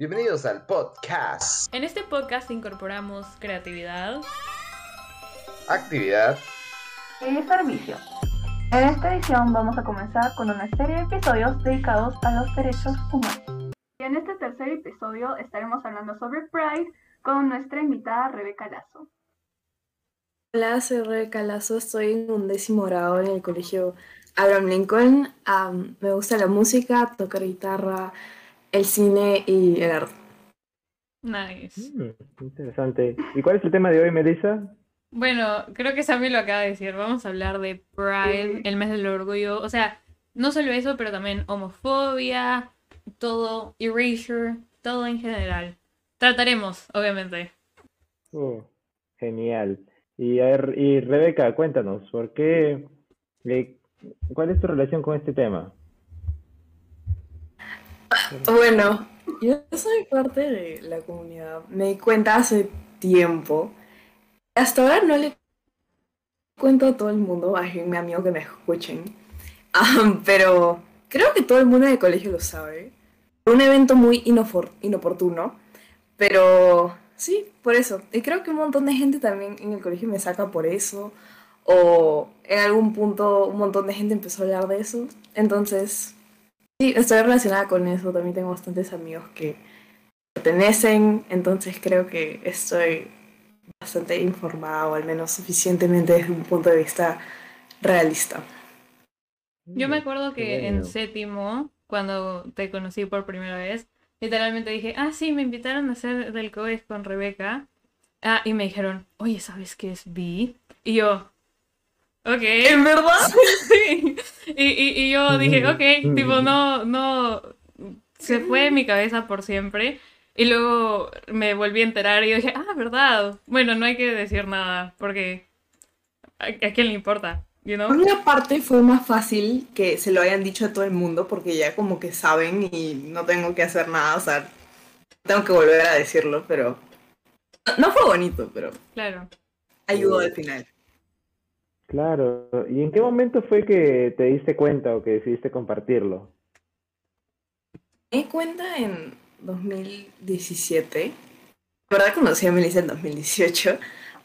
Bienvenidos al podcast. En este podcast incorporamos creatividad, actividad y servicio. En esta edición vamos a comenzar con una serie de episodios dedicados a los derechos humanos. Y en este tercer episodio estaremos hablando sobre Pride con nuestra invitada Rebeca Lazo. Hola, soy Rebeca Lazo, estoy en un décimo grado en el colegio Abraham Lincoln. me gusta la música, tocar guitarra, el cine y el arte. Nice. Mm, interesante. ¿Y cuál es el tema de hoy, Melissa? Bueno, creo que Sammy lo acaba de decir. Vamos a hablar de Pride, el mes del orgullo. O sea, no solo eso, pero también homofobia, todo, erasure, todo en general. Trataremos, obviamente. Oh, genial. Y, y Rebeca, cuéntanos, ¿por qué? Eh, ¿Cuál es tu relación con este tema? Bueno, yo soy parte de la comunidad. Me di cuenta hace tiempo. Hasta ahora no le cuento a todo el mundo, a mi amigo que me escuchen. pero creo que todo el mundo en el colegio lo sabe. Un evento muy inoportuno. Pero sí, por eso. Y creo que un montón de gente también en el colegio me saca por eso. O en algún punto un montón de gente empezó a hablar de eso. Entonces, Sí, estoy relacionada con eso. También tengo bastantes amigos que pertenecen, entonces creo que estoy bastante informada o al menos suficientemente desde un punto de vista realista. Yo me acuerdo que en séptimo, cuando te conocí por primera vez, literalmente dije, ah, sí, me invitaron a hacer del COES con Rebeca. Ah, y me dijeron, oye, ¿sabes qué es B? Y yo, Ok. ¿En verdad? sí. Y, y, y, yo dije, ok, tipo, no, no, se fue de mi cabeza por siempre. Y luego me volví a enterar y dije, ah, verdad. Bueno, no hay que decir nada, porque a, quién le importa, you know? Por una parte fue más fácil que se lo hayan dicho a todo el mundo, porque ya como que saben y no tengo que hacer nada, o sea, tengo que volver a decirlo, pero... No fue bonito, pero... Claro. Ayudó al final. Claro. ¿Y en qué momento fue que te diste cuenta o que decidiste compartirlo? Me di cuenta en 2017. La verdad conocí a Melissa en 2018,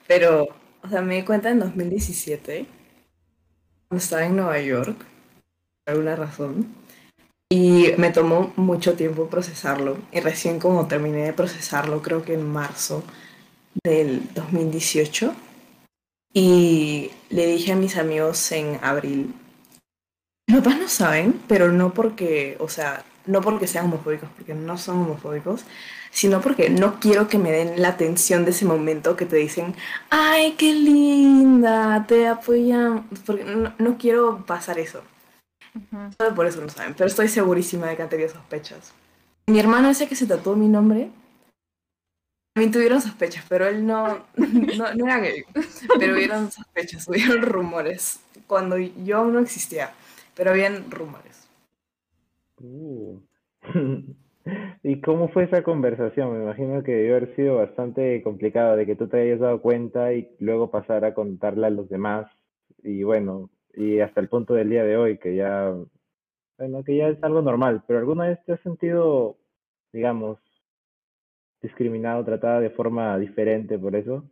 pero, o sea, me di cuenta en 2017, cuando estaba en Nueva York, por alguna razón, y me tomó mucho tiempo procesarlo. Y recién como terminé de procesarlo, creo que en marzo del 2018, y le dije a mis amigos en abril, mis papás no saben, pero no porque, o sea, no porque sean homofóbicos, porque no son homofóbicos, sino porque no quiero que me den la atención de ese momento que te dicen, ay, qué linda, te apoyan, porque no, quiero pasar eso. Solo por eso no saben, pero estoy segurísima de que han tenido sospechas. Mi hermano ese que se tatuó mi nombre, también tuvieron sospechas, pero él no, no, era gay. Pero hubieron sospechas, hubieron rumores. Cuando yo no existía, pero habían rumores. Uh. ¿Y cómo fue esa conversación? Me imagino que debió haber sido bastante complicado de que tú te hayas dado cuenta y luego pasar a contarle a los demás. Y bueno, y hasta el punto del día de hoy, que ya, bueno, que ya es algo normal. Pero ¿alguna vez te has sentido, digamos, discriminado, tratada de forma diferente por eso?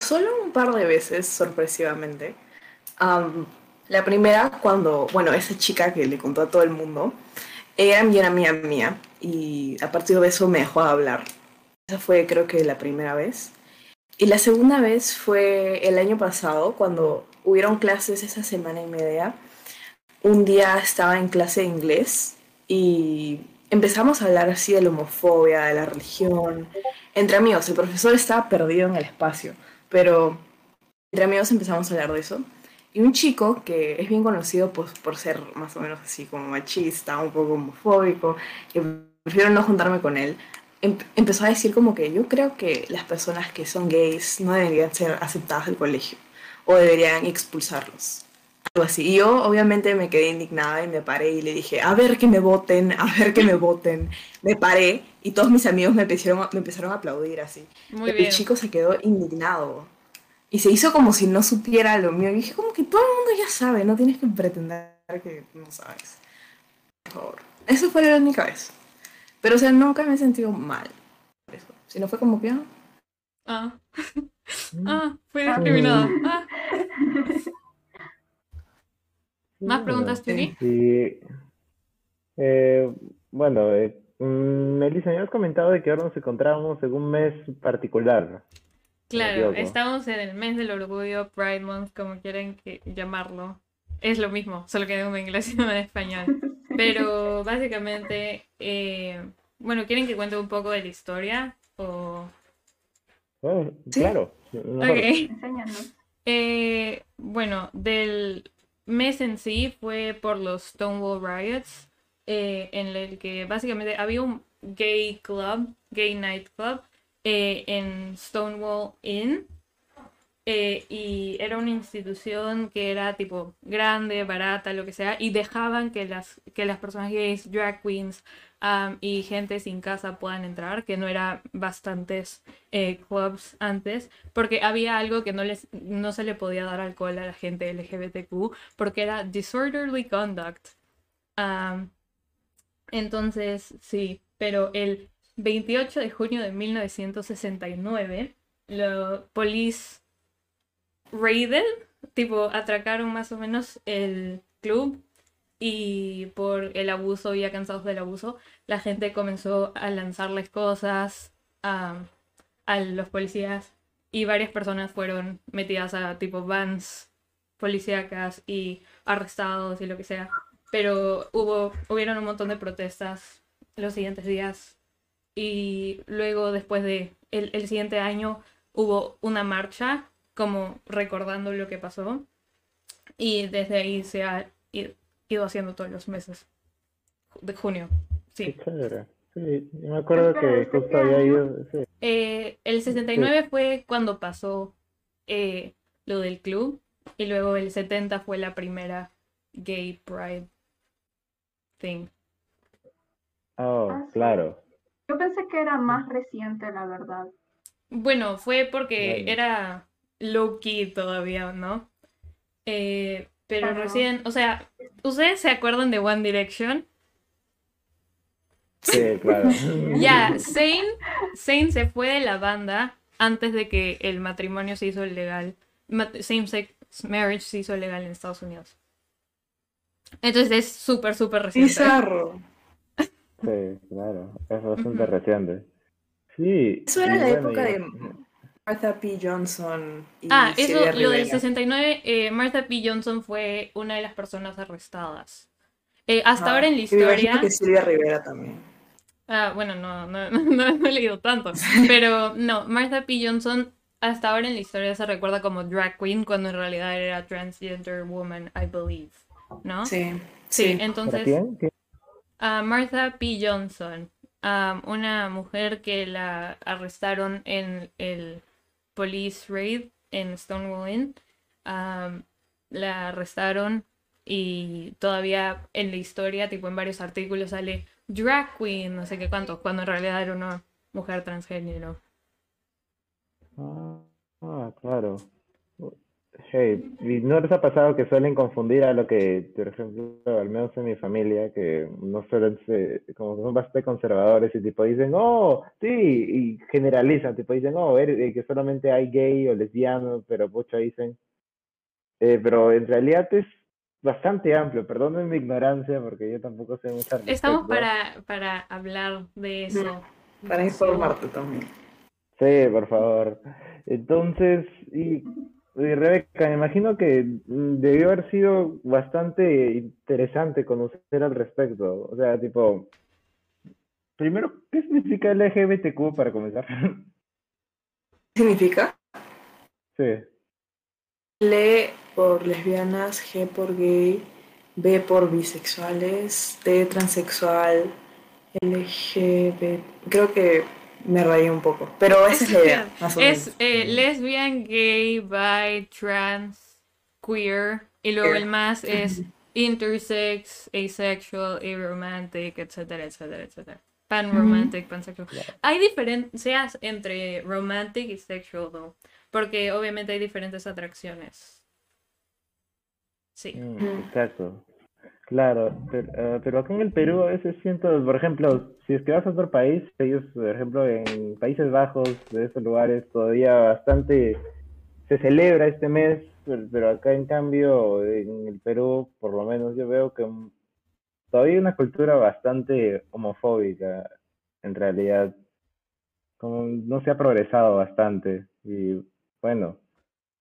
Solo un par de veces, sorpresivamente. la primera, cuando, bueno, esa chica que le contó a todo el mundo, era amiga mía y a partir de eso me dejó hablar. Esa fue creo que la primera vez. Y la segunda vez fue el año pasado, cuando hubieron clases esa semana y media. Un día estaba en clase de inglés y empezamos a hablar así de la homofobia, de la religión, entre amigos. El profesor estaba perdido en el espacio, pero entre amigos empezamos a hablar de eso. Y un chico que es bien conocido por ser más o menos así como machista, un poco homofóbico, que prefiero no juntarme con él, em, empezó a decir como que yo creo que las personas que son gays no deberían ser aceptadas del colegio o deberían expulsarlos algo así. Y yo obviamente me quedé indignada y me paré y le dije, a ver que me voten, a ver que me voten. Me paré y todos mis amigos me empezaron, me empezaron a aplaudir así. Muy El chico se quedó indignado. Y se hizo como si no supiera lo mío. Y dije, como que todo el mundo ya sabe, no tienes que pretender que no sabes. Por favor. Eso fue la única vez. Pero, o sea, nunca me he sentido mal. por eso. Sino fue como que, ah, Ah, Mm. fui discriminada. Ah. ¿Más preguntas, Chuli? Sí. Eh, bueno, eh, mm, Melissa, me has comentado de que ahora nos encontrábamos en un mes particular. Claro, estamos en el mes del orgullo, Pride Month, como quieran que llamarlo. Es lo mismo, solo que en inglés y no en español. Pero básicamente, eh, bueno, ¿quieren que cuente un poco de la historia? O... Oh, Sí. Claro. Enséñanos. Eh, bueno, del mes en sí fue por los Stonewall Riots, eh, en el que básicamente había un gay club, gay night club, eh, en Stonewall Inn. eh, y era una institución que era tipo grande, barata, lo que sea, y dejaban que las, que las personas gays, drag queens y gente sin casa puedan entrar, que no era bastantes eh, clubs antes, porque había algo que no, les, no se le podía dar alcohol a la gente LGBTQ, porque era disorderly conduct. Entonces, sí, pero el 28 de junio de 1969, los police raided, tipo, atracaron más o menos el club y por el abuso, ya cansados del abuso, la gente comenzó a lanzarles cosas am, a los policías y varias personas fueron metidas a tipo vans policíacas y arrestados y lo que sea. Pero hubo, hubieron un montón de protestas los siguientes días y luego después de el, el siguiente año hubo una marcha como recordando lo que pasó y desde ahí se ha ido haciendo todos los meses de junio. Sí. Qué chévere. Sí, yo me acuerdo que ¿desde justo había ido. Sí. Eh, el 69 fue cuando pasó eh, lo del club y luego el 70 fue la primera gay pride thing. Oh, Ah, claro. Yo pensé que era más reciente, la verdad. Bueno, fue porque era low key todavía, ¿no? Eh, pero recién, o sea, ¿ustedes se acuerdan de One Direction? Sí, claro. Ya, Zayn, Zayn se fue de la banda antes de que el matrimonio se hizo legal. Same-sex marriage se hizo legal en Estados Unidos. Entonces es súper, súper reciente. bizarro. Sí, claro. Es bastante Ujú. reciente. Sí. Eso era y la bueno, época y- de Martha P. Johnson y Ah, eso, lo del Rivera. 69, eh, Martha P. Johnson fue una de las personas arrestadas. Eh, hasta Ah, ahora en la y me historia... que Silvia Rivera también. Ah, bueno, no, no, no, no he leído tanto. Pero no, Martha P. Johnson hasta ahora en la historia se recuerda como drag queen cuando en realidad era transgender woman, I believe. ¿No? Sí, Sí, sí. ¿Para entonces quién? ¿Quién? a Martha P. Johnson, um, una mujer que la arrestaron en el police raid en Stonewall Inn. la arrestaron y todavía en la historia, tipo en varios artículos, sale drag queen, no sé qué cuánto, cuando en realidad era una mujer transgénero. Ah, ah, claro. Hey, ¿y no les ha pasado que suelen confundir a lo que, por ejemplo, al menos en mi familia, que no suelen ser, como son bastante conservadores y tipo dicen, oh, sí, y generalizan, tipo dicen, oh, er- eh, que solamente hay gay o lesbiano, pero pucha dicen, eh, pero en realidad es bastante amplio, perdonen mi ignorancia porque yo tampoco sé mucho Estamos para, para hablar de eso. Para informarte también. Sí, por favor. Entonces, y, y Rebeca, me imagino que mm, debió haber sido bastante interesante conocer al respecto. O sea, tipo, primero, ¿qué significa LGBTQ para comenzar? ¿Qué significa? Sí. L por lesbianas, G por gay, B por bisexuales, T transexual, LGBT. Creo que me rayé un poco, pero esa es la idea, más o menos. Es eh, lesbian, gay, bi, trans, queer. Y luego el más es intersex, asexual, aromantic, etcétera, etcétera, etcétera. Panromantic, pansexual. Hay diferencias entre romantic y sexual, though, porque obviamente hay diferentes atracciones. Sí. Mm, exacto. Claro, pero, eh, pero acá en el Perú a veces siento, por ejemplo, si es que vas a otro país, ellos, por ejemplo, en Países Bajos, de esos lugares, todavía bastante se celebra este mes, pero, acá en cambio, en el Perú, por lo menos yo veo que mm, todavía hay una cultura bastante homofóbica, en realidad, como no se ha progresado bastante. Y bueno,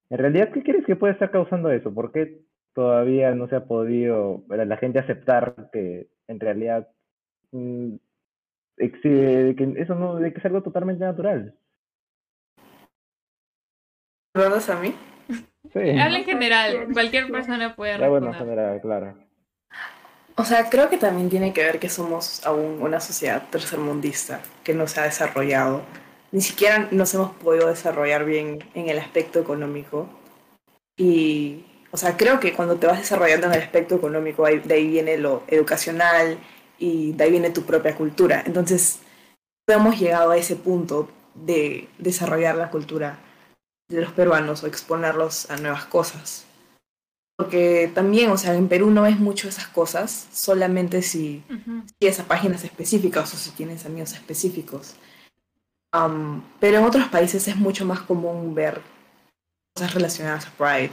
en realidad, ¿qué crees que puede estar causando eso? ¿Por qué todavía no se ha podido la la gente aceptar que en realidad mm, exi- que eso no, de que es algo totalmente natural? ¿Me preguntas a mí? Sí, Habla en general, cualquier persona puede la buena responder. general, claro. O sea, creo que también tiene que ver que somos aún una sociedad tercermundista que no se ha desarrollado. Ni siquiera nos hemos podido desarrollar bien en el aspecto económico. Y, o sea, creo que cuando te vas desarrollando en el aspecto económico, de ahí viene lo educacional y de ahí viene tu propia cultura. Entonces, no hemos llegado a ese punto de desarrollar la cultura de los peruanos o exponerlos a nuevas cosas. Porque también, o sea, en Perú no ves mucho esas cosas, solamente si Ujú. sigues a páginas específicas o si tienes amigos específicos. Am, pero en otros países es mucho más común ver cosas relacionadas a Pride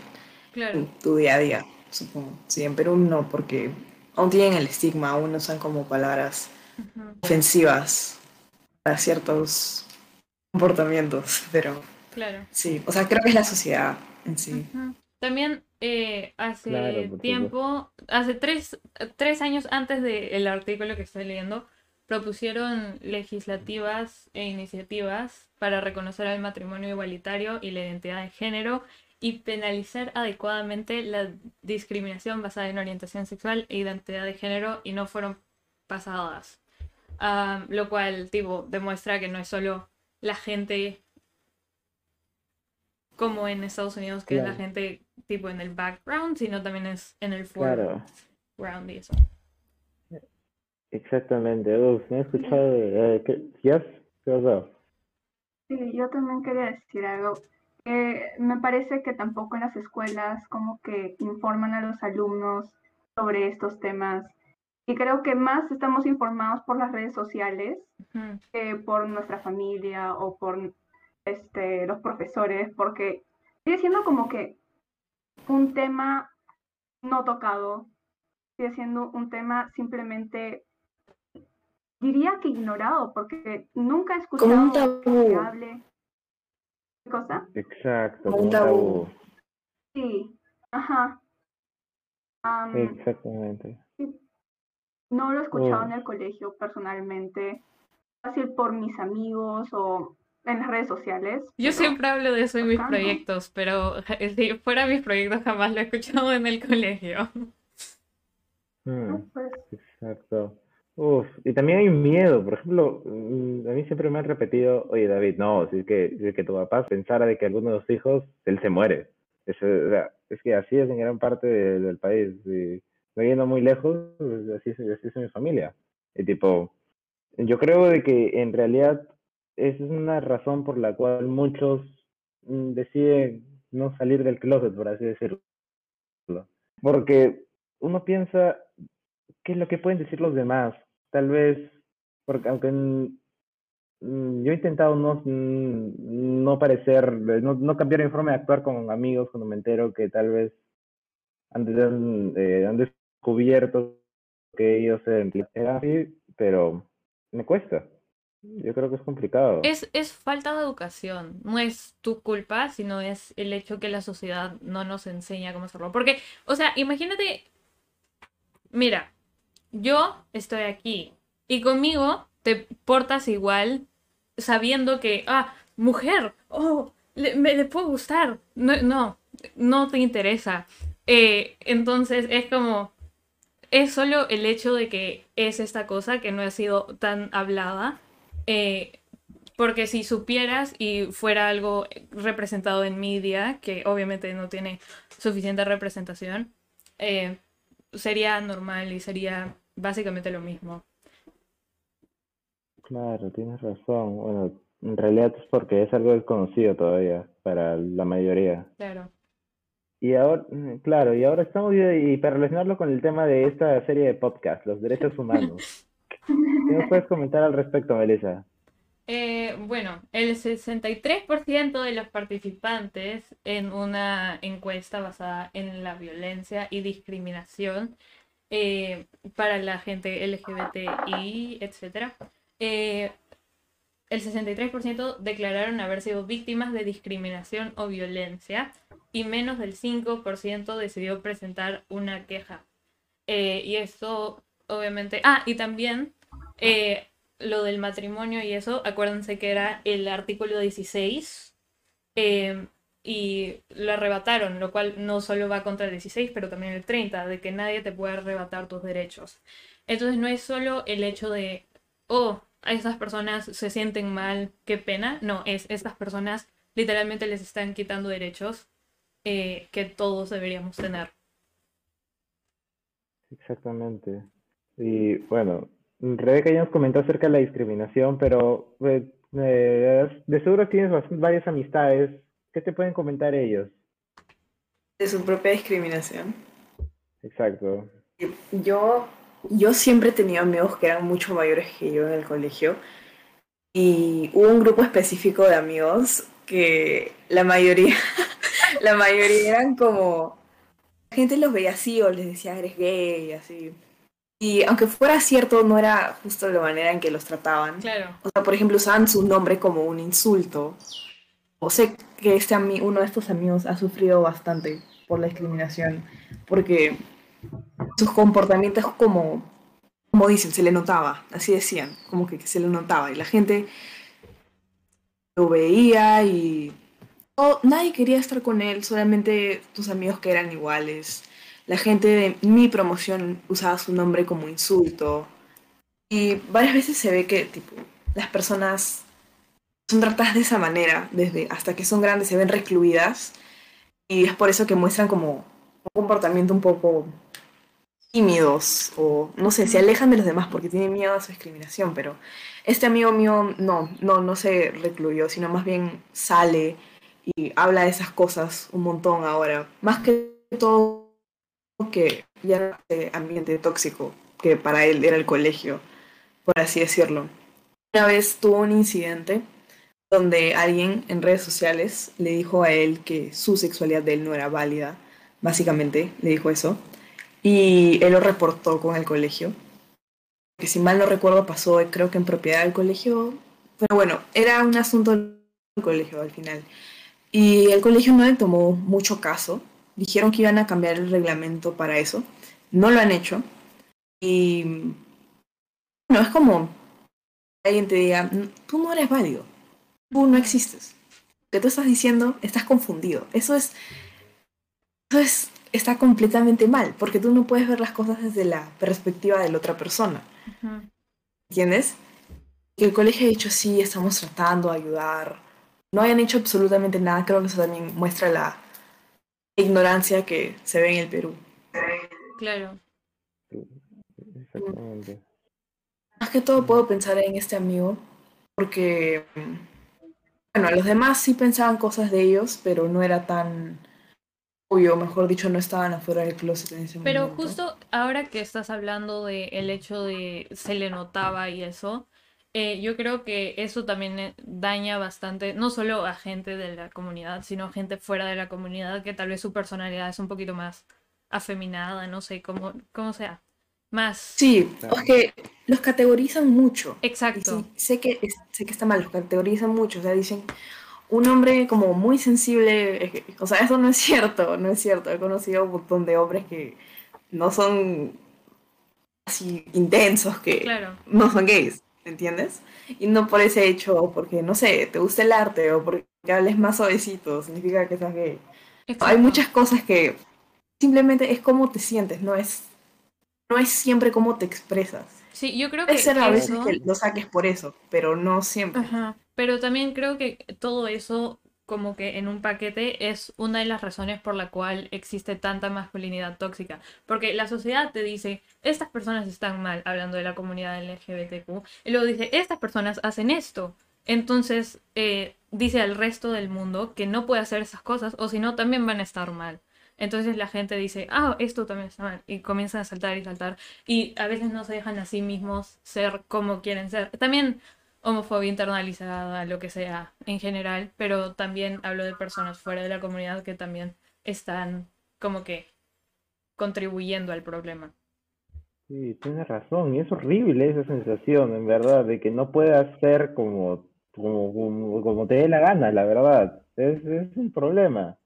Claro. en tu día a día, supongo. Sí, en Perú no, porque aún tienen el estigma, aún usan como palabras ofensivas para ciertos comportamientos, pero Claro. sí, o sea, creo que es la sociedad en sí. También eh, hace Claro, tiempo, hace tres, tres años antes del artículo que estoy leyendo, propusieron legislativas e iniciativas para reconocer el matrimonio igualitario y la identidad de género y penalizar adecuadamente la discriminación basada en orientación sexual e identidad de género y no fueron pasadas. Lo cual, tipo, demuestra que no es solo la gente como en Estados Unidos, que es la gente tipo en el background, sino también es en el Claro, foreground y eso. exactamente. Uf, me he escuchado. Eh, ¿qué, ¿Yes? ¿Qué pasó? Sí, yo también quería decir algo. Eh, me parece que tampoco en las escuelas como que informan a los alumnos sobre estos temas. Y creo que más estamos informados por las redes sociales que por nuestra familia o por este, los profesores, porque sigue siendo como que un tema no tocado, sigue siendo un tema simplemente, diría que ignorado, porque nunca he Como un escuchado que tabú. hable. ¿Qué cosa? Exacto, Como un tabú. Sí, ajá. Am, Exactamente. no lo he escuchado Oh. en el colegio personalmente, fácil por mis amigos o en las redes sociales. Yo siempre hablo de eso en mis proyectos, pero si fuera mis proyectos jamás lo he escuchado en el colegio. Mm. pues, Exacto. Uf, y también hay miedo, por ejemplo, mm, a mí siempre me han repetido, oye David, no, si es que, si que tu papá pensara de que alguno de los hijos, él se muere. Es, es que así es en gran parte de- del país, y no muy lejos, así es, así es mi familia. Y tipo, yo creo de que en realidad es una razón por la cual muchos mm, deciden no salir del closet, por así decirlo. Porque uno piensa, ¿qué es lo que pueden decir los demás? Tal vez, porque aunque mm, mm, yo he intentado no, mm, no parecer, no, no cambiar mi forma de actuar con amigos cuando me entero que tal vez han, de- eh, han descubierto que ellos eran así, pero me cuesta. Yo creo que es complicado. Es, es falta de educación, no es tu culpa, sino es el hecho que la sociedad no nos enseña cómo hacerlo. Porque, o sea, imagínate, mira, yo estoy aquí y conmigo te portas igual sabiendo que, ah, mujer, oh, me le puedo gustar. No, no, no te interesa. Eh, entonces es como, es solo el hecho de que es esta cosa que no ha sido tan hablada. eh, porque si supieras y fuera algo representado en media, que obviamente no tiene suficiente representación, eh, sería normal y sería básicamente lo mismo. Claro, tienes razón. Bueno, en realidad es porque es algo desconocido todavía para la mayoría. Claro. Y ahora, mm, claro, y ahora estamos, y para relacionarlo con el tema de esta serie de podcast, los derechos humanos. ¿Qué nos puedes comentar al respecto, Melissa? Eh, bueno, el 63% de los participantes en una encuesta basada en la violencia y discriminación eh, para la gente LGBTI, etc. Eh, el 63% declararon haber sido víctimas de discriminación o violencia y menos del 5% decidió presentar una queja. y esto, obviamente... Ah, y también lo del matrimonio y eso, acuérdense que era el artículo 16 eh, y lo arrebataron, lo cual no solo va contra el 16, pero también el 30, de que nadie te puede arrebatar tus derechos. Entonces no es solo el hecho de, oh, a estas personas se sienten mal, qué pena, no, es estas personas literalmente les están quitando derechos eh, que todos deberíamos tener. Exactamente. Y bueno, Rebeca ya nos comentó acerca de la discriminación, pero pues, eh, de seguro tienes varias amistades. ¿Qué te pueden comentar ellos? De su propia discriminación. Exacto. Yo, yo siempre he tenido amigos que eran mucho mayores que yo en el colegio. Y hubo un grupo específico de amigos que la mayoría, la mayoría eran como, la gente los veía así o les decía eres gay, así. Y aunque fuera cierto, no era justo la manera en que los trataban. Claro. O sea, por ejemplo, usaban su nombre como un insulto. O sé que este uno de estos amigos ha sufrido bastante por la discriminación, porque sus comportamientos como, como dicen, se le notaba, así decían, como que se le notaba. Y la gente lo veía y nadie quería estar con él, solamente tus amigos que eran iguales la gente de mi promoción usaba su nombre como insulto. Y varias veces se ve que tipo, las personas son tratadas de esa manera, desde hasta que son grandes se ven recluidas. Y es por eso que muestran como un comportamiento un poco tímidos o no sé, se alejan de los demás porque tienen miedo a su discriminación, pero este amigo mío no, no, no se recluyó, sino más bien sale y habla de esas cosas un montón ahora. Más que todo que ya era ese ambiente tóxico que para él era el colegio, por así decirlo. Una vez tuvo un incidente donde alguien en redes sociales le dijo a él que su sexualidad de él no era válida, básicamente le dijo eso, y él lo reportó con el colegio. Que si mal no recuerdo pasó creo que en propiedad del colegio, pero bueno, era un asunto del colegio al final. Y el colegio no le tomó mucho caso, dijeron que iban a cambiar el reglamento para eso. No lo han hecho. Y bueno, es como alguien te diga, tú no eres válido, tú no existes. Lo que tú estás diciendo, estás confundido. Eso es, eso es, está completamente mal, porque tú no puedes ver las cosas desde la perspectiva de la otra persona. ¿Entiendes? Que el colegio ha dicho, sí, estamos tratando de ayudar. No hayan hecho absolutamente nada, creo que eso también muestra la, ignorancia que se ve en el Perú. Claro. Exactamente. Más que todo puedo pensar en este amigo, porque, bueno, los demás sí pensaban cosas de ellos, pero no era tan obvio, mejor dicho, no estaban afuera del closet en ese pero momento. Pero justo ahora que estás hablando del el hecho de se le notaba y eso, eh, yo creo que eso también eh, daña bastante, no solo a gente de la comunidad, sino a gente fuera de la comunidad que tal vez su personalidad es un poquito más afeminada, no sé, cómo, cómo sea. Más. Sí, es que los categorizan mucho. Exacto. sé, que, sé que está mal, los categorizan mucho. O sea, dicen un hombre como muy sensible. O sea, eso no es cierto, no es cierto. He conocido un montón de hombres que no son así intensos, que no son gays. ¿Entiendes? Y no por ese hecho, o porque, no sé, te gusta el arte, o porque hables más suavecito, significa que seas gay. Hay muchas cosas que simplemente es cómo te sientes, no es, no es siempre cómo te expresas. Sí, yo creo que. Es ser a veces que lo saques por eso, pero no siempre. Ajá. Pero también creo que todo eso como que en un paquete es una de las razones por la cual existe tanta masculinidad tóxica. Porque la sociedad te dice, estas personas están mal, hablando de la comunidad LGBTQ, y luego dice, estas personas hacen esto. Entonces eh, dice al resto del mundo que no puede hacer esas cosas, o si no, también van a estar mal. Entonces la gente dice, ah, esto también está mal. Y comienzan a saltar y saltar. Y a veces no se dejan a sí mismos ser como quieren ser. También homofobia internalizada, lo que sea, en general. Pero también hablo de personas fuera de la comunidad que también están como que contribuyendo al problema. Sí, tienes razón, y es horrible esa sensación, en verdad, de que no puedas ser como, como, como, te dé la gana, la verdad. Es, es un problema,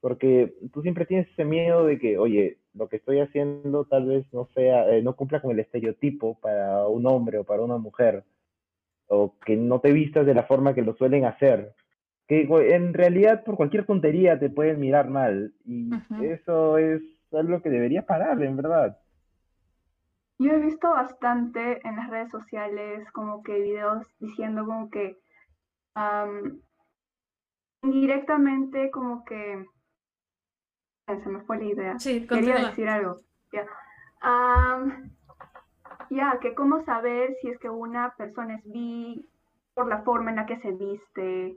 porque tú siempre tienes ese miedo de que, oye, lo que estoy haciendo tal vez no sea, eh, no cumpla con el estereotipo para un hombre o para una mujer, o que no te vistas de la forma que lo suelen hacer. Que en realidad por cualquier tontería te pueden mirar mal, y eso es algo que debería parar, en verdad. Yo he visto bastante en las redes sociales como que videos diciendo como que indirectamente como que se me fue la idea. Sí, Quería decir algo. Ya, ya que cómo saber si es que una persona es bi por la forma en la que se viste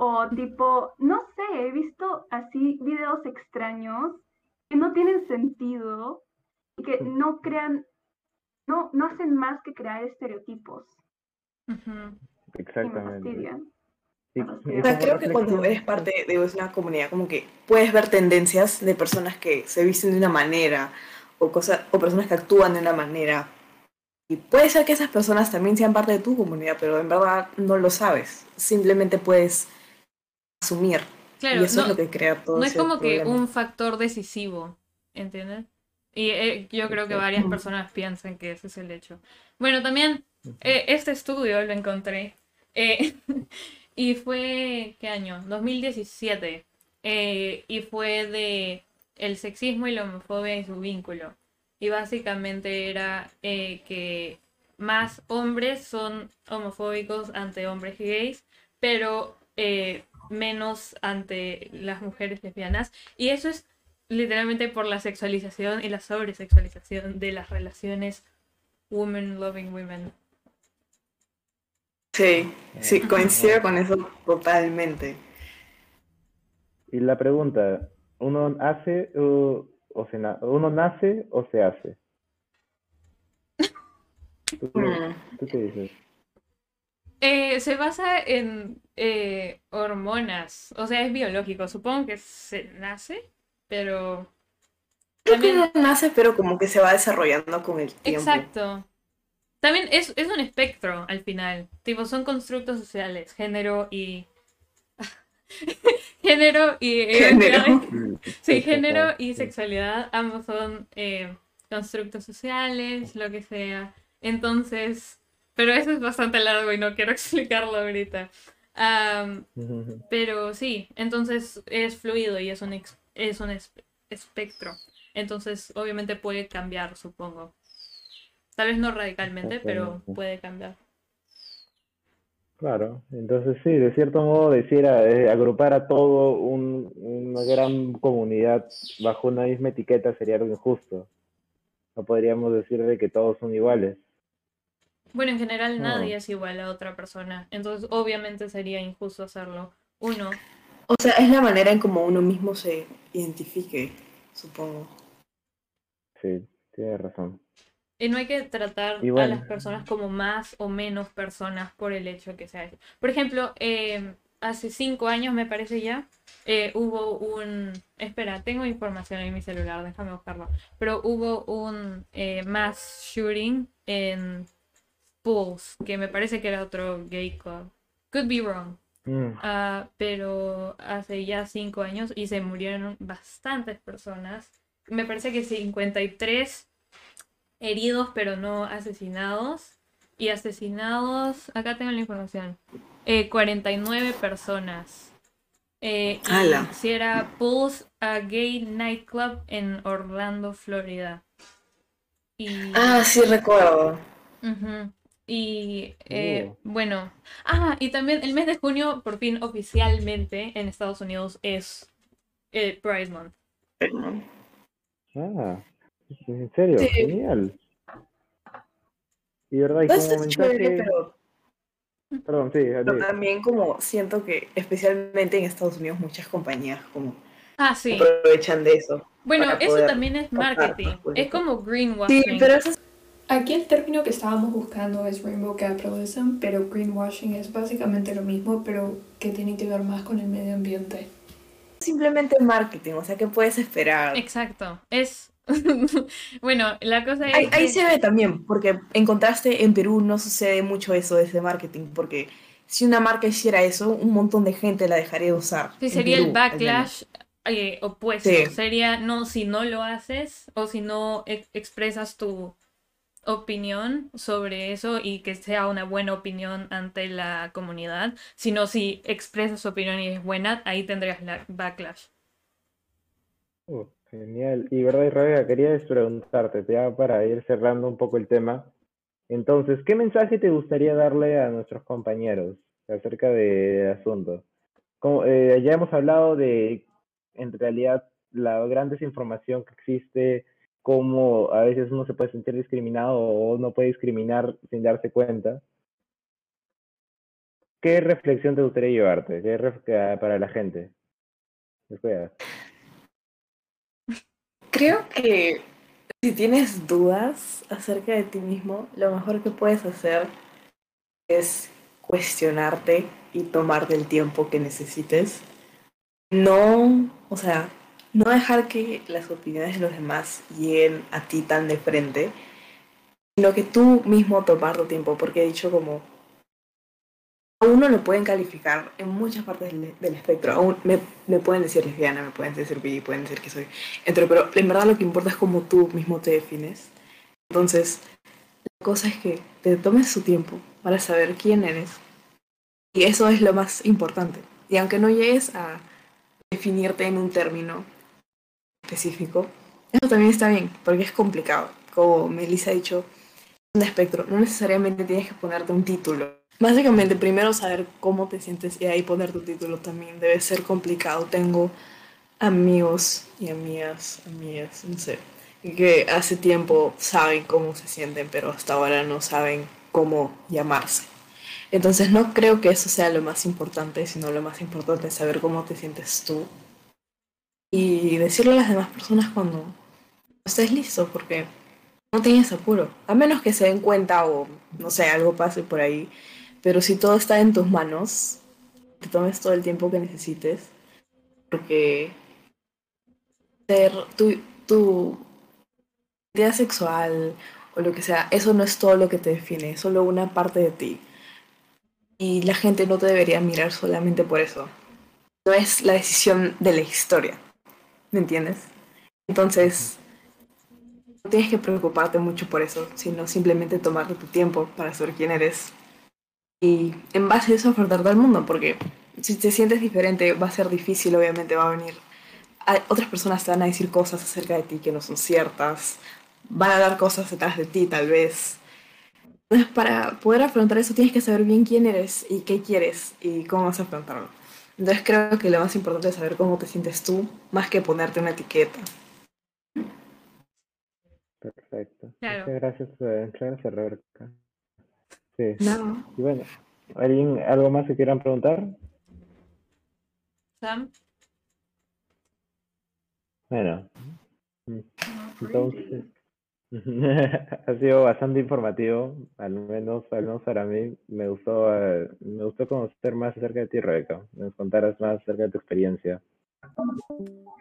o tipo, no sé, he visto así videos extraños que no tienen sentido y que no crean no, no hacen más que crear estereotipos. Exactamente. creo que cuando eres parte de una comunidad, como que puedes ver tendencias de personas que se visten de una manera o, cosas, o personas que actúan de una manera. Y puede ser que esas personas también sean parte de tu comunidad, pero en verdad no lo sabes. Simplemente puedes asumir. y eso es lo que crea todo. No es como que un factor decisivo, ¿entiendes? Y eh, yo creo que varias personas piensan que ese es el hecho. Bueno, también eh, este estudio lo encontré. Eh, y fue, ¿qué año? 2017. y fue de el sexismo y la homofobia y su vínculo. Y básicamente era que más hombres son homofóbicos ante hombres gays, pero menos ante las mujeres lesbianas. Y eso es literalmente por la sexualización y la sobresexualización de las relaciones women loving women. Sí, sí, coincido con eso totalmente. Y la pregunta, ¿uno hace o, se uno nace o se hace? ¿Tú qué, dices? Eh, se basa en eh, hormonas, o sea, es biológico. Supongo que se nace pero... Creo que no nace, pero como que se va desarrollando con el tiempo. Exacto. También es, es un espectro al final. Tipo, son constructos sociales, género y... género y... Género. sí, género y sexualidad. Ambos son eh, constructos sociales, lo que sea. Entonces... Pero eso es bastante largo y no quiero explicarlo ahorita. pero sí, entonces es fluido y es un es un espectro. Entonces, obviamente puede cambiar, supongo. Tal vez no radicalmente, pero puede cambiar. Claro, entonces sí, de cierto modo decir eh, agrupar a todo una gran comunidad bajo una misma etiqueta sería algo injusto. No podríamos decir de que todos son iguales. Bueno, en general nadie es igual a otra persona, entonces obviamente sería injusto hacerlo. Uno o sea, es la manera en como uno mismo se identifique, supongo. Sí, tienes razón. Y no hay que tratar a las personas como más o menos personas por el hecho que sea eso. Por ejemplo, em, hace cinco años, me parece ya, eh, hubo un... Espera, tengo información en mi celular, déjame buscarlo. Pero hubo un eh, mass shooting en Pulse, que me parece que era otro gay club. Could be wrong. Mm. Ah, pero hace ya cinco años y se murieron bastantes personas. Me parece que 53 heridos, pero no asesinados. Y asesinados, acá tengo la información, 49 eh, personas. Eh, si era Pulse a Gay Nightclub en Orlando, Florida. Y... Ah, sí recuerdo. Y eh, oh. bueno, ah, y también el mes de junio, por fin oficialmente en Estados Unidos es el Prize Month. Ah, en serio, genial. Y verdad, y como mensaje... Perdón, sí. Pero también como siento que especialmente en Estados Unidos muchas compañías como Ah, sí. aprovechan de eso. Bueno, eso también es marketing. público. Es como greenwashing. Sí, pero eso es Aquí el término que estábamos buscando es Rainbow Capitalism, pero greenwashing es básicamente lo mismo, pero que tiene que ver más con el medio ambiente. simplemente marketing, o sea, ¿qué puedes esperar? Exacto. Es. bueno, la cosa es. Ahí, ahí se ve también, porque en contraste en Perú no sucede mucho eso de ese marketing, porque si una marca hiciera eso, un montón de gente la dejaría de usar. Sí, sería Perú, el backlash eh, opuesto. Sí. Sería, no, si no lo haces o si no ex- expresas tu opinión sobre eso y que sea una buena opinión ante la comunidad, sino si expresas su opinión y es buena, ahí tendrías la backlash. Uh, genial. Y verdad, Rebeca, quería preguntarte, ya para ir cerrando un poco el tema. Entonces, ¿qué mensaje te gustaría darle a nuestros compañeros acerca del asunto? Como, eh, ya hemos hablado de, en realidad, la gran desinformación que existe, cómo a veces uno se puede sentir discriminado o no puede discriminar sin darse cuenta. ¿Qué reflexión te gustaría llevarte? ¿Qué para la gente? Espera. Creo que si tienes dudas acerca de ti mismo, lo mejor que puedes hacer es cuestionarte y tomarte el tiempo que necesites. No, o sea, no dejar que las opiniones de los demás lleguen a ti tan de frente, sino que tú mismo tomar tu tiempo, porque he dicho como uno lo pueden calificar en muchas partes del, espectro. Aún me, pueden decir lesbiana, me pueden decir bi, pueden decir que soy hetero, pero en verdad lo que importa es cómo tú mismo te defines. Entonces, la cosa es que te tomes tu tiempo para saber quién eres. Y eso es lo más importante. Y aunque no llegues a definirte en un término específico, eso también está bien, porque es complicado. Como Melissa ha dicho, un espectro. No necesariamente tienes que ponerte un título. Básicamente, primero saber cómo te sientes y ahí poner tu título también debe ser complicado. Tengo amigos y amigas, amigas, no sé, que hace tiempo saben cómo se sienten, pero hasta ahora no saben cómo llamarse. Entonces no creo que eso sea lo más importante, sino lo más importante es saber cómo te sientes tú y decirle a las demás personas cuando estés listo, porque no tienes apuro, a menos que se den cuenta o no sé, algo pase por ahí, pero si todo está en tus manos, te tomes todo el tiempo que necesites, porque ser tu, tu identidad sexual o lo que sea, eso no es todo lo que te define, es solo una parte de ti. Y la gente no te debería mirar solamente por eso. No es la decisión de la historia. ¿Me entiendes? Entonces, no tienes que preocuparte mucho por eso, sino simplemente tomarte tu tiempo para saber quién eres. Y en base a eso afrontarte al mundo, porque si te sientes diferente va a ser difícil, obviamente va a venir. Otras personas te van a decir cosas acerca de ti que no son ciertas, van a dar cosas detrás de ti tal vez. Entonces, para poder afrontar eso tienes que saber bien quién eres y qué quieres y cómo vas a afrontarlo. Entonces creo que lo más importante es saber cómo te sientes tú, más que ponerte una etiqueta. Perfecto. Claro. Muchas gracias, eh, muchas gracias, Rebeca. Sí. No. Y bueno, ¿alguien, algo más que quieran preguntar? Sam. Bueno, entonces, ha sido bastante informativo, al menos, al menos para mí. Me gustó, eh, me gustó conocer más acerca de ti, Rebeca. Nos contaras más acerca de tu experiencia.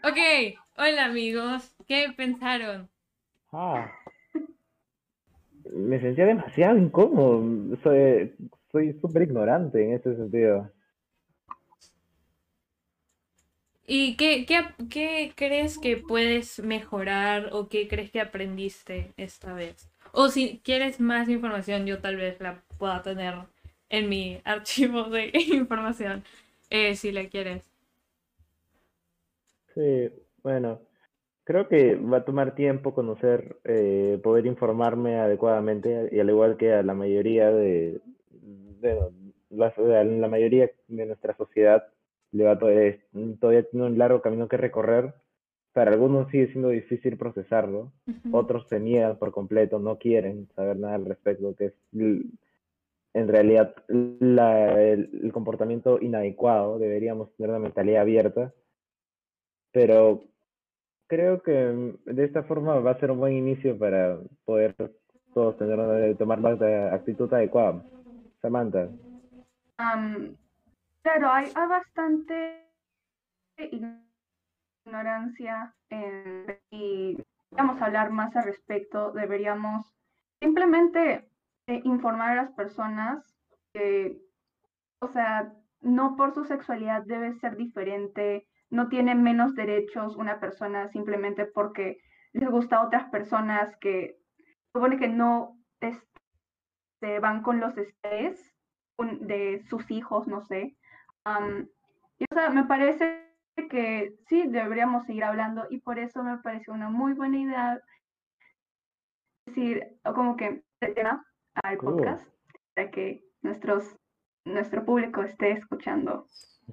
Ok, hola amigos. ¿Qué pensaron? Ah. Me sentía demasiado incómodo. Soy, soy súper ignorante en ese sentido. ¿Y qué, qué, qué crees que puedes mejorar o qué crees que aprendiste esta vez? O si quieres más información, yo tal vez la pueda tener en mi archivo de información, eh, si la quieres. Sí, bueno, creo que va a tomar tiempo conocer, eh, poder informarme adecuadamente y al igual que a la mayoría de, de la, mayoría de nuestra sociedad le va to- eh, todavía tiene un largo camino que recorrer. Para algunos sigue siendo difícil procesarlo, otros se niegan por completo, no quieren saber nada al respecto, que es en realidad la- el, el comportamiento inadecuado, deberíamos tener una mentalidad abierta pero creo que de esta forma va a ser un buen inicio para poder todos tener tomar la actitud adecuada. Samantha. Am, claro, hay, hay bastante ignorancia en- y vamos a hablar más al respecto. Deberíamos simplemente eh, informar a las personas que, o sea, no por su sexualidad debe ser diferente, no tiene menos derechos una persona simplemente porque les gusta a otras personas que supone que no este, van con los estrés de sus hijos, no sé. Am, y, o sea, me parece que sí, deberíamos seguir hablando y por eso me pareció una muy buena idea decir, o como que el tema al Cool. podcast para que nuestros, nuestro público esté escuchando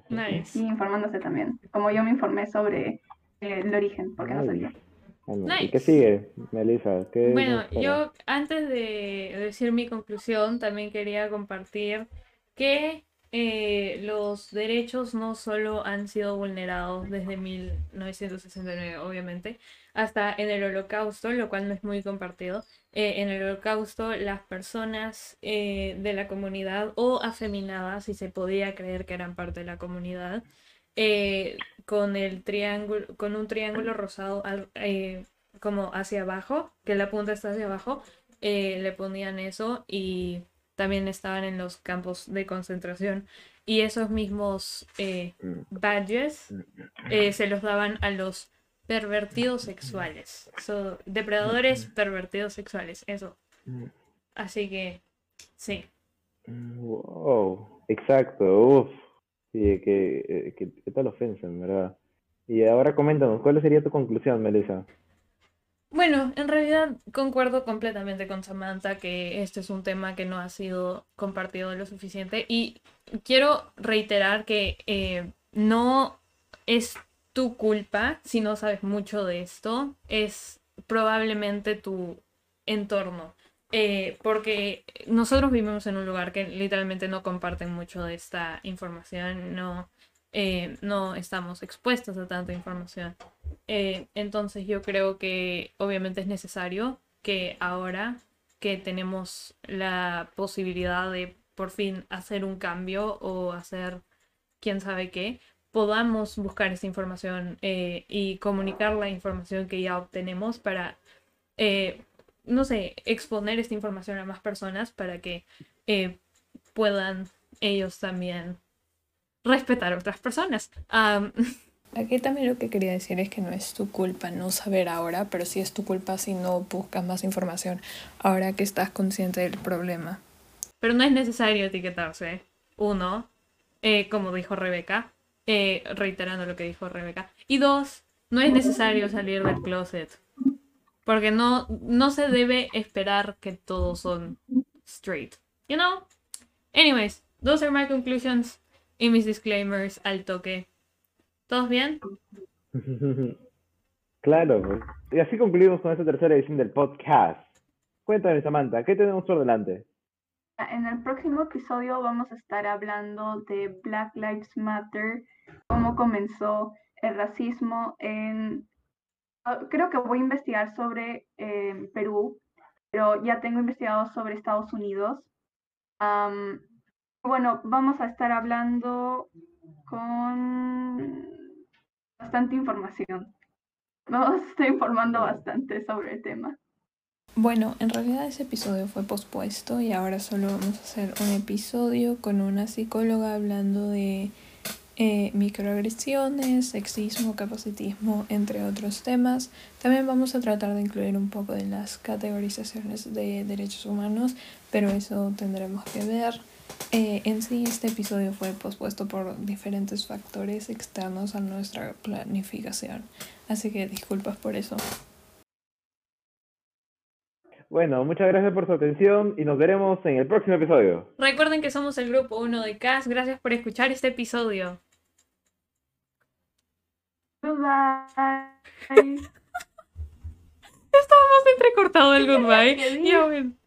Nice. y informándose también, como yo me informé sobre eh, el origen, porque no sabía. Nice. Bueno, ¿Y Nice. qué sigue, Melissa? ¿Qué Bueno, yo antes de decir mi conclusión, también quería compartir que eh, los derechos no solo han sido vulnerados desde 1969, obviamente, hasta en el Holocausto, lo cual no es muy compartido. Eh, en el Holocausto, las personas eh, de la comunidad o afeminadas, si se podía creer que eran parte de la comunidad, eh, con el triángulo, con un triángulo rosado al- como hacia abajo, que la punta está hacia abajo, le ponían eso y también estaban en los campos de concentración. Y esos mismos eh, badges eh, se los daban a los pervertidos sexuales. So, depredadores pervertidos sexuales, eso. Así que, sí. Wow, exacto, uff. Sí, que, que, qué tal ofensa, en verdad. Y ahora coméntanos, ¿cuál sería tu conclusión, Melissa? Bueno, en realidad concuerdo completamente con Samantha que este es un tema que no ha sido compartido lo suficiente y quiero reiterar que eh, no es tu culpa si no sabes mucho de esto, es probablemente tu entorno. Eh, porque nosotros vivimos en un lugar que literalmente no comparten mucho de esta información, no, eh, no estamos expuestos a tanta información. Eh, entonces yo creo que obviamente es necesario que ahora que tenemos la posibilidad de por fin hacer un cambio o hacer quién sabe qué, podamos buscar esa información eh, y comunicar la información que ya obtenemos para, eh, no sé, exponer esta información a más personas para que eh, puedan ellos también respetar a otras personas. Aquí también lo que quería decir es que no es tu culpa no saber ahora, pero sí es tu culpa si no buscas más información ahora que estás consciente del problema. Pero no es necesario etiquetarse. Uno, eh, como dijo Rebeca, eh, reiterando lo que dijo Rebeca. Y dos, no es necesario salir del closet. Porque no, no se debe esperar que todos son straight. You know? Anyways, those are my conclusions y mis disclaimers al toque. ¿Todos bien? Claro, pues. Y así concluimos con esta tercera edición del podcast. Cuéntame, Samantha, ¿qué tenemos por delante? En el próximo episodio vamos a estar hablando de Black Lives Matter, cómo comenzó el racismo en... ah, Creo que voy a investigar sobre eh, Perú, pero ya tengo investigado sobre Estados Unidos. Am, bueno, vamos a estar hablando con bastante información. Vamos a estar informando bastante sobre el tema. Bueno, en realidad ese episodio fue pospuesto y ahora solo vamos a hacer un episodio con una psicóloga hablando de eh, microagresiones, sexismo, capacitismo, entre otros temas. También vamos a tratar de incluir un poco de las categorizaciones de derechos humanos, pero eso tendremos que ver. Eh, en sí, este episodio fue pospuesto por diferentes factores externos a nuestra planificación, así que disculpas por eso. Bueno, muchas gracias por su atención y nos veremos en el próximo episodio. Recuerden que somos el grupo 1 de CAS. Gracias por escuchar este episodio. Bye. Estábamos entrecortado el goodbye. Ya ven.